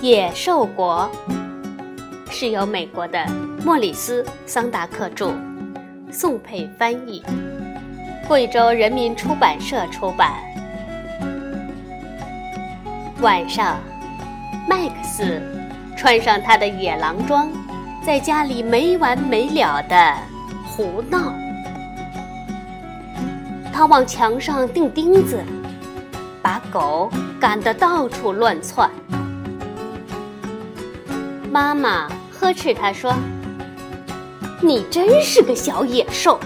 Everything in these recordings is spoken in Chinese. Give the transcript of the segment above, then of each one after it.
野兽国》，是由美国的莫里斯·桑达克著，宋佩翻译，贵州人民出版社出版。晚上，麦克斯穿上他的野狼装，在家里没完没了的胡闹。他往墙上钉钉子，把狗赶得到处乱窜。妈妈呵斥他说：“你真是个小野兽！”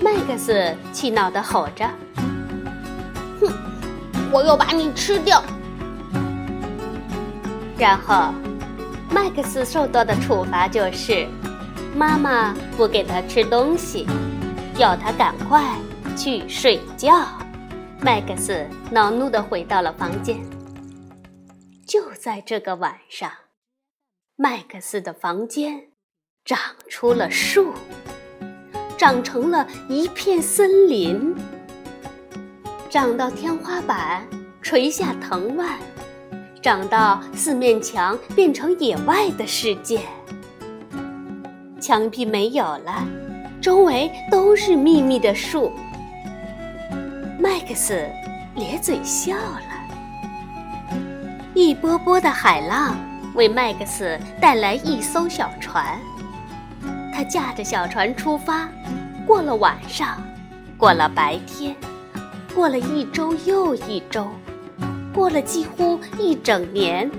麦克斯气恼地吼着：“哼，我要把你吃掉！”然后，麦克斯受到的处罚就是妈妈不给他吃东西，要他赶快去睡觉。麦克斯恼怒地回到了房间。就在这个晚上，麦克斯的房间长出了树，长成了一片森林，长到天花板垂下藤蔓，长到四面墙变成野外的世界。墙壁没有了，周围都是密密的树。麦克斯咧嘴笑了。一波波的海浪为麦克斯带来一艘小船，他驾着小船出发，过了晚上，过了白天，过了一周又一周，过了几乎一整年，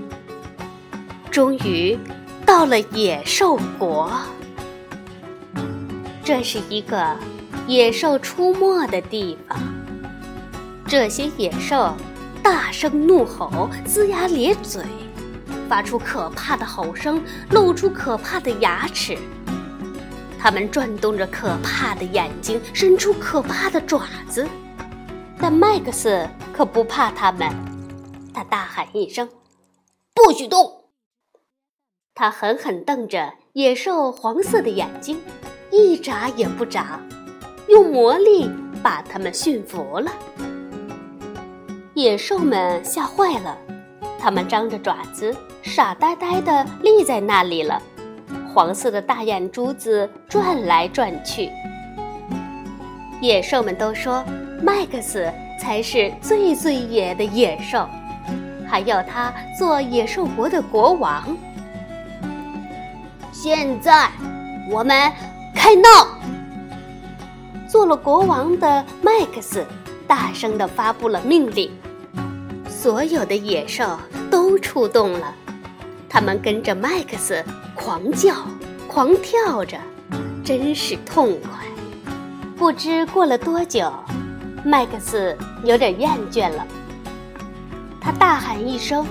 终于到了野兽国。这是一个野兽出没的地方，这些野兽。大声怒吼，龇牙咧嘴，发出可怕的吼声，露出可怕的牙齿。它们转动着可怕的眼睛，伸出可怕的爪子。但麦克斯可不怕它们，他大喊一声：“不许动！”他狠狠瞪着野兽黄色的眼睛，一眨也不眨，用魔力把它们驯服了。野兽们吓坏了，它们张着爪子，傻呆呆地立在那里了，黄色的大眼珠子转来转去。野兽们都说麦克斯才是最最野的野兽，还要他做野兽国的国王。现在，我们开闹！做了国王的麦克斯。大声地发布了命令，所有的野兽都出动了，他们跟着麦克斯狂叫、狂跳着，真是痛快。不知过了多久，麦克斯有点厌倦了，他大喊一声：“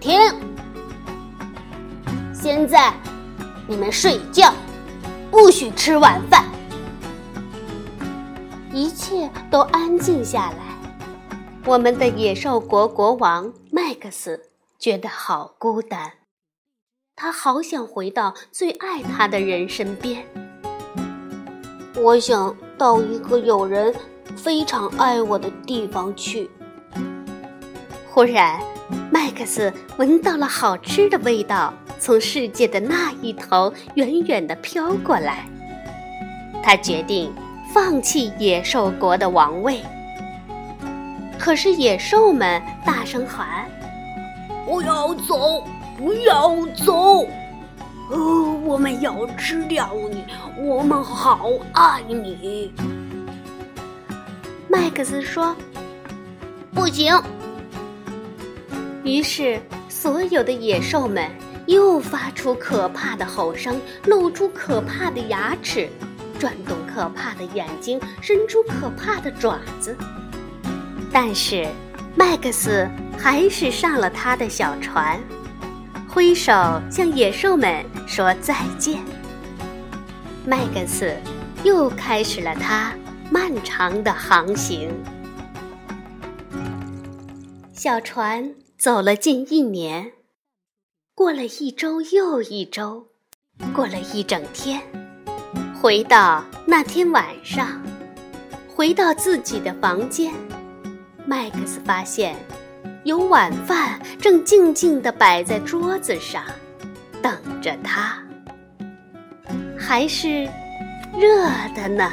停！现在你们睡觉，不许吃晚饭。”一切都安静下来。我们的野兽国国王麦克斯觉得好孤单，他好想回到最爱他的人身边。我想到一个有人非常爱我的地方去。忽然，麦克斯闻到了好吃的味道，从世界的那一头远远地飘过来。他决定。放弃野兽国的王位，可是野兽们大声喊：“不要走，不要走！哦，我们要吃掉你，我们好爱你。”麦克斯说：“不行。”于是，所有的野兽们又发出可怕的吼声，露出可怕的牙齿。转动可怕的眼睛，伸出可怕的爪子，但是麦克斯还是上了他的小船，挥手向野兽们说再见。麦克斯又开始了他漫长的航行。小船走了近一年，过了一周又一周，过了一整天。回到那天晚上，回到自己的房间，麦克斯发现有晚饭正静静地摆在桌子上，等着他，还是热的呢。